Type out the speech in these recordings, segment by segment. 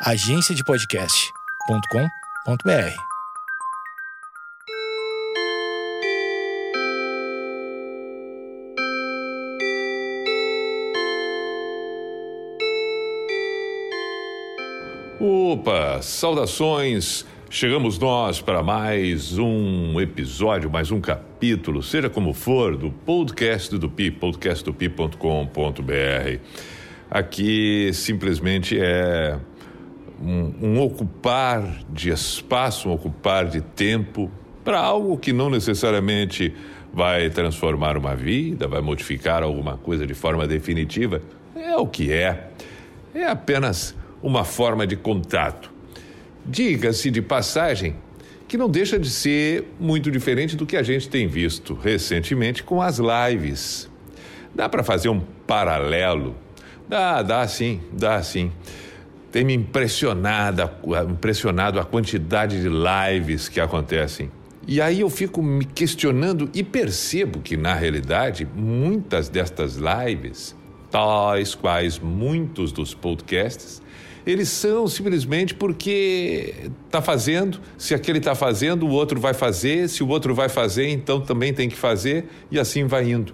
agenciadepodcast.com.br. Opa, saudações! Chegamos nós para mais um episódio, mais um capítulo, seja como for, do podcast do Pi, podcastdopi.com.br. Aqui simplesmente é um, um ocupar de espaço, um ocupar de tempo para algo que não necessariamente vai transformar uma vida, vai modificar alguma coisa de forma definitiva. É o que é. É apenas uma forma de contato. Diga-se de passagem que não deixa de ser muito diferente do que a gente tem visto recentemente com as lives. Dá para fazer um paralelo? Dá, dá sim, dá sim tem me impressionado, impressionado a quantidade de lives que acontecem. E aí eu fico me questionando e percebo que, na realidade, muitas destas lives, tais quais muitos dos podcasts, eles são simplesmente porque está fazendo, se aquele está fazendo, o outro vai fazer, se o outro vai fazer, então também tem que fazer, e assim vai indo.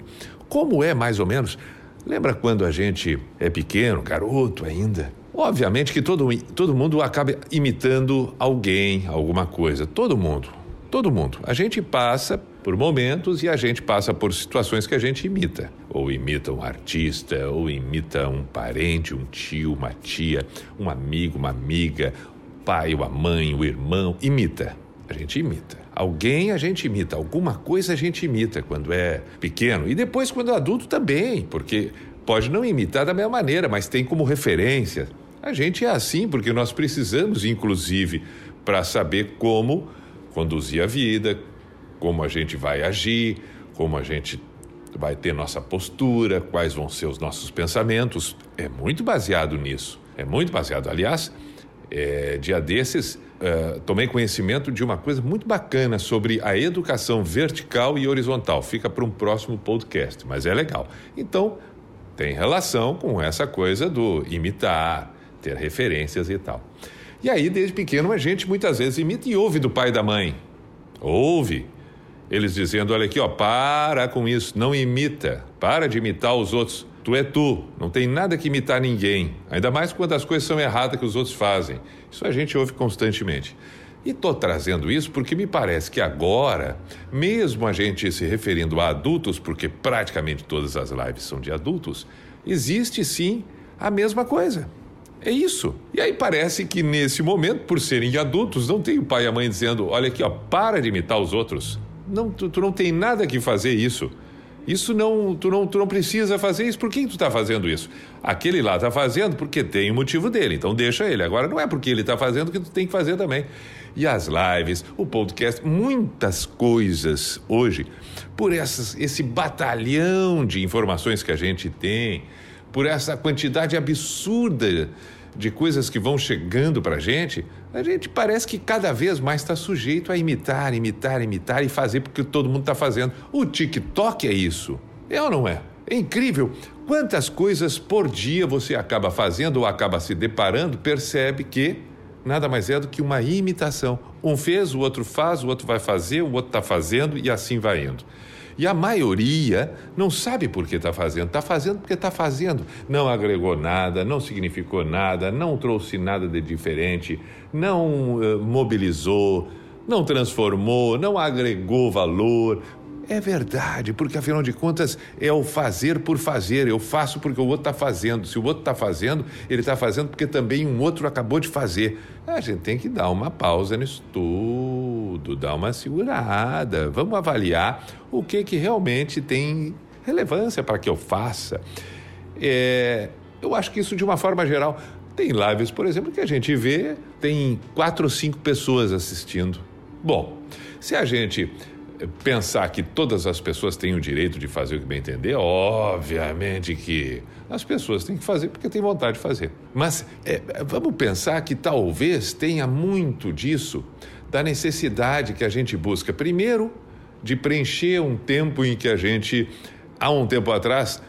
Como é mais ou menos? Lembra quando a gente é pequeno, garoto ainda? Obviamente que todo, todo mundo acaba imitando alguém, alguma coisa. Todo mundo. Todo mundo. A gente passa por momentos e a gente passa por situações que a gente imita. Ou imita um artista, ou imita um parente, um tio, uma tia, um amigo, uma amiga, o pai, a mãe, o irmão. Imita. A gente imita. Alguém a gente imita, alguma coisa a gente imita quando é pequeno. E depois, quando é adulto, também, porque pode não imitar da mesma maneira, mas tem como referência. A gente é assim porque nós precisamos, inclusive, para saber como conduzir a vida, como a gente vai agir, como a gente vai ter nossa postura, quais vão ser os nossos pensamentos. É muito baseado nisso. É muito baseado. Aliás, é, dia desses, uh, tomei conhecimento de uma coisa muito bacana sobre a educação vertical e horizontal. Fica para um próximo podcast, mas é legal. Então, tem relação com essa coisa do imitar, ter referências e tal. E aí, desde pequeno, a gente muitas vezes imita e ouve do pai e da mãe. Ouve. Eles dizendo: olha aqui, ó, para com isso, não imita, para de imitar os outros. Tu é tu, não tem nada que imitar ninguém. Ainda mais quando as coisas são erradas que os outros fazem. Isso a gente ouve constantemente. E estou trazendo isso porque me parece que agora, mesmo a gente se referindo a adultos, porque praticamente todas as lives são de adultos, existe sim a mesma coisa. É isso. E aí parece que nesse momento, por serem adultos, não tem o pai e a mãe dizendo: olha aqui, ó, para de imitar os outros. Não, tu, tu não tem nada que fazer isso. Isso não, tu não, tu não precisa fazer isso. Por que tu está fazendo isso? Aquele lá está fazendo porque tem o motivo dele. Então deixa ele. Agora não é porque ele está fazendo que tu tem que fazer também. E as lives, o podcast, muitas coisas hoje, por essas, esse batalhão de informações que a gente tem, por essa quantidade absurda de coisas que vão chegando para a gente, a gente parece que cada vez mais está sujeito a imitar, imitar, imitar e fazer porque todo mundo está fazendo. O TikTok é isso. É ou não é? É incrível quantas coisas por dia você acaba fazendo ou acaba se deparando, percebe que nada mais é do que uma imitação. Um fez, o outro faz, o outro vai fazer, o outro está fazendo e assim vai indo. E a maioria não sabe por que está fazendo. Está fazendo porque está fazendo. Não agregou nada, não significou nada, não trouxe nada de diferente, não uh, mobilizou, não transformou, não agregou valor. É verdade, porque afinal de contas é o fazer por fazer. Eu faço porque o outro está fazendo. Se o outro está fazendo, ele está fazendo porque também um outro acabou de fazer. A gente tem que dar uma pausa nisso tudo, dar uma segurada. Vamos avaliar o que, que realmente tem relevância para que eu faça. É, eu acho que isso, de uma forma geral, tem lives, por exemplo, que a gente vê, tem quatro ou cinco pessoas assistindo. Bom, se a gente pensar que todas as pessoas têm o direito de fazer o que bem entender, obviamente que as pessoas têm que fazer porque têm vontade de fazer. Mas é, vamos pensar que talvez tenha muito disso da necessidade que a gente busca, primeiro, de preencher um tempo em que a gente, há um tempo atrás,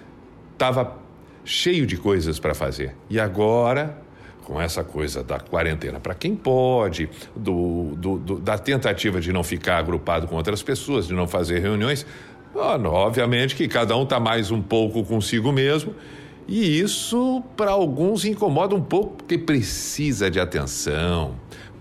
estava cheio de coisas para fazer. E agora com essa coisa da quarentena para quem pode, do, do, do, da tentativa de não ficar agrupado com outras pessoas, de não fazer reuniões. Obviamente que cada um está mais um pouco consigo mesmo. E isso, para alguns, incomoda um pouco, porque precisa de atenção,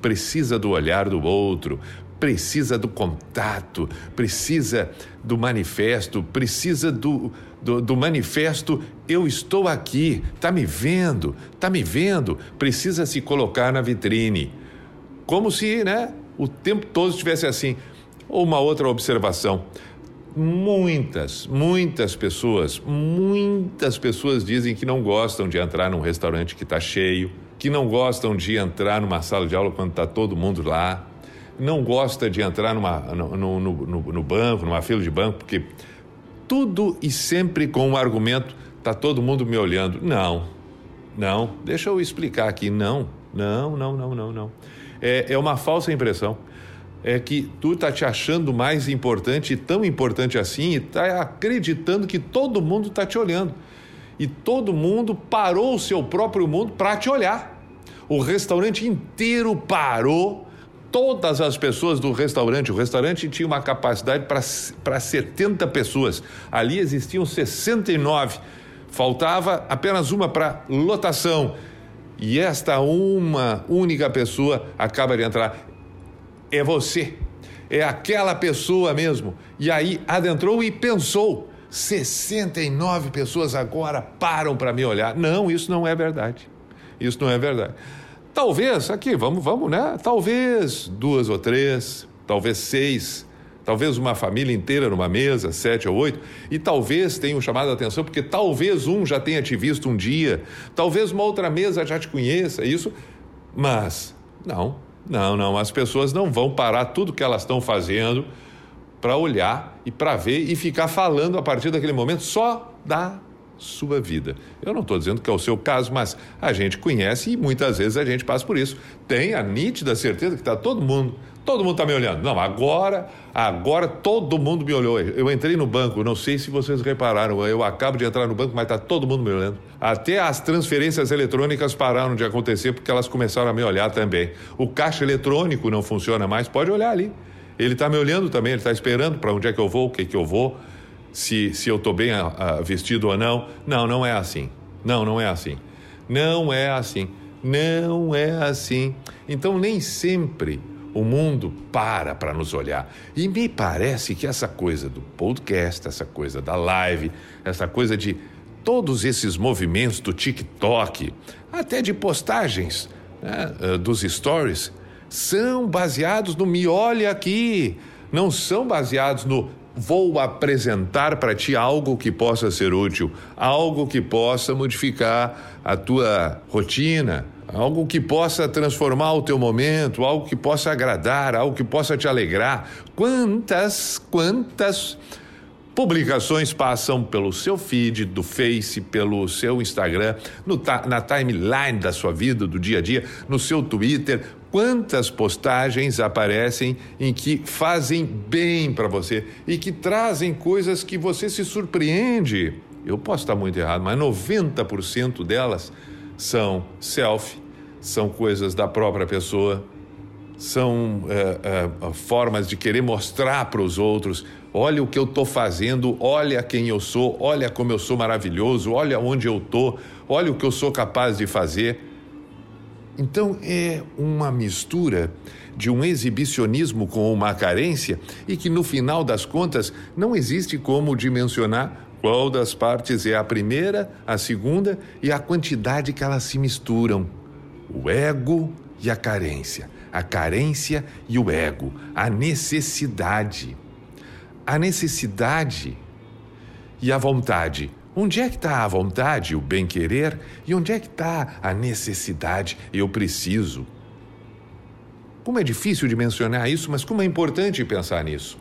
precisa do olhar do outro, precisa do contato, precisa do manifesto, precisa do, do, do, manifesto eu estou aqui, tá me vendo, tá me vendo, precisa se colocar na vitrine. Como se, né, o tempo todo estivesse assim. Ou uma outra observação. Muitas, muitas pessoas, muitas pessoas dizem que não gostam de entrar num restaurante que está cheio, que não gostam de entrar numa sala de aula quando está todo mundo lá, não gosta de entrar numa, no, no, no, no banco, numa fila de banco, porque tudo e sempre com o argumento: tá todo mundo me olhando. Não, não, deixa eu explicar aqui. Não, não, não, não, não, não. É, é uma falsa impressão. É que tu tá te achando mais importante, tão importante assim, e tá acreditando que todo mundo tá te olhando. E todo mundo parou o seu próprio mundo para te olhar. O restaurante inteiro parou todas as pessoas do restaurante. O restaurante tinha uma capacidade para 70 pessoas. Ali existiam 69. Faltava apenas uma para lotação. E esta uma única pessoa acaba de entrar. É você. É aquela pessoa mesmo. E aí adentrou e pensou. 69 pessoas agora param para me olhar. Não, isso não é verdade. Isso não é verdade. Talvez, aqui, vamos, vamos, né? Talvez duas ou três, talvez seis, talvez uma família inteira numa mesa, sete ou oito, e talvez tenham chamado a atenção, porque talvez um já tenha te visto um dia, talvez uma outra mesa já te conheça, isso, mas não, não, não, as pessoas não vão parar tudo que elas estão fazendo para olhar e para ver e ficar falando a partir daquele momento só da sua vida. Eu não estou dizendo que é o seu caso, mas a gente conhece e muitas vezes a gente passa por isso. Tem a nítida certeza que está todo mundo, todo mundo está me olhando. Não, agora, agora todo mundo me olhou. Eu entrei no banco, não sei se vocês repararam, eu acabo de entrar no banco, mas está todo mundo me olhando. Até as transferências eletrônicas pararam de acontecer porque elas começaram a me olhar também. O caixa eletrônico não funciona mais, pode olhar ali. Ele está me olhando também, ele está esperando para onde é que eu vou, o que, que eu vou se, se eu estou bem a, a, vestido ou não. Não, não é assim. Não, não é assim. Não é assim. Não é assim. Então, nem sempre o mundo para para nos olhar. E me parece que essa coisa do podcast, essa coisa da live, essa coisa de todos esses movimentos do TikTok, até de postagens né, eh, dos stories, são baseados no me olha aqui, não são baseados no vou apresentar para ti algo que possa ser útil, algo que possa modificar a tua rotina, algo que possa transformar o teu momento, algo que possa agradar, algo que possa te alegrar. Quantas, quantas publicações passam pelo seu feed do Face, pelo seu Instagram, no, na timeline da sua vida, do dia a dia, no seu Twitter, quantas postagens aparecem em que fazem bem para você e que trazem coisas que você se surpreende. Eu posso estar muito errado, mas 90% delas são selfie, são coisas da própria pessoa, são é, é, formas de querer mostrar para os outros: olha o que eu estou fazendo, olha quem eu sou, olha como eu sou maravilhoso, olha onde eu estou, olha o que eu sou capaz de fazer. Então é uma mistura de um exibicionismo com uma carência e que no final das contas não existe como dimensionar qual das partes é a primeira, a segunda e a quantidade que elas se misturam. O ego e a carência, a carência e o ego, a necessidade. A necessidade e a vontade Onde é que está a vontade, o bem-querer? E onde é que está a necessidade? Eu preciso. Como é difícil de mencionar isso, mas como é importante pensar nisso.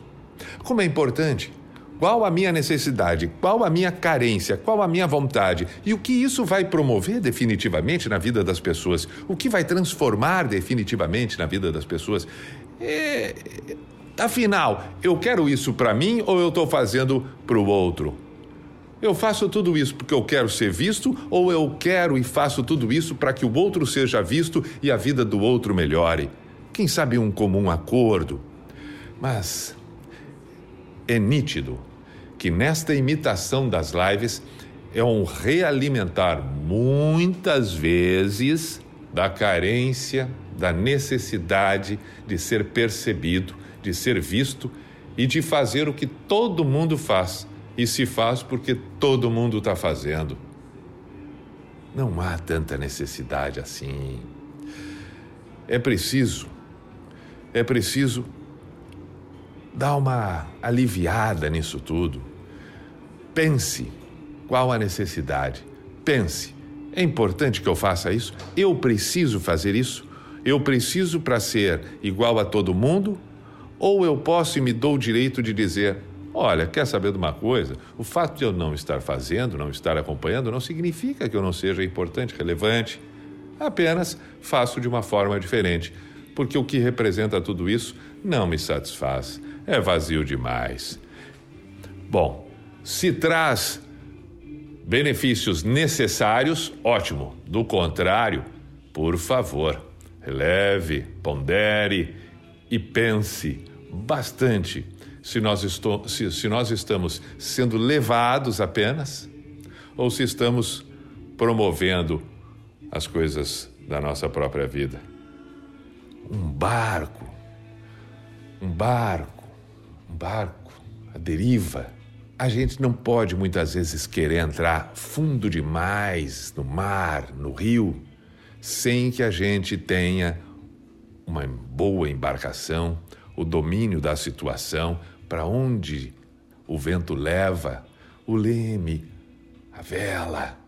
Como é importante. Qual a minha necessidade? Qual a minha carência? Qual a minha vontade? E o que isso vai promover definitivamente na vida das pessoas? O que vai transformar definitivamente na vida das pessoas? É... Afinal, eu quero isso para mim ou eu estou fazendo para o outro? Eu faço tudo isso porque eu quero ser visto ou eu quero e faço tudo isso para que o outro seja visto e a vida do outro melhore? Quem sabe um comum acordo? Mas é nítido que nesta imitação das lives é um realimentar muitas vezes da carência, da necessidade de ser percebido, de ser visto e de fazer o que todo mundo faz e se faz porque todo mundo está fazendo. Não há tanta necessidade assim. É preciso, é preciso dar uma aliviada nisso tudo. Pense qual a necessidade. Pense, é importante que eu faça isso? Eu preciso fazer isso? Eu preciso para ser igual a todo mundo? Ou eu posso e me dou o direito de dizer: Olha, quer saber de uma coisa? O fato de eu não estar fazendo, não estar acompanhando, não significa que eu não seja importante, relevante. Apenas faço de uma forma diferente, porque o que representa tudo isso não me satisfaz. É vazio demais. Bom, se traz benefícios necessários, ótimo. Do contrário, por favor, releve, pondere e pense bastante se nós, estou, se, se nós estamos sendo levados apenas ou se estamos promovendo as coisas da nossa própria vida. Um barco, um barco, um barco, a deriva. A gente não pode muitas vezes querer entrar fundo demais no mar, no rio, sem que a gente tenha uma boa embarcação, o domínio da situação, para onde o vento leva, o leme, a vela,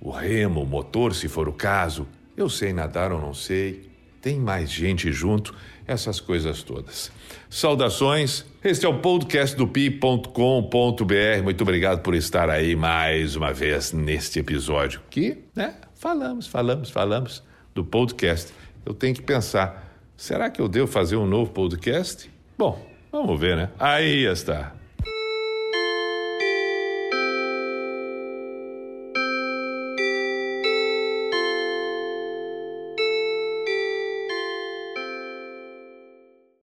o remo, o motor, se for o caso. Eu sei nadar ou não sei. Tem mais gente junto, essas coisas todas. Saudações. Este é o podcast do pi.com.br. Muito obrigado por estar aí mais uma vez neste episódio. Que, né? Falamos, falamos, falamos do podcast. Eu tenho que pensar, será que eu devo fazer um novo podcast? Bom, Vamos ver, né? Aí está.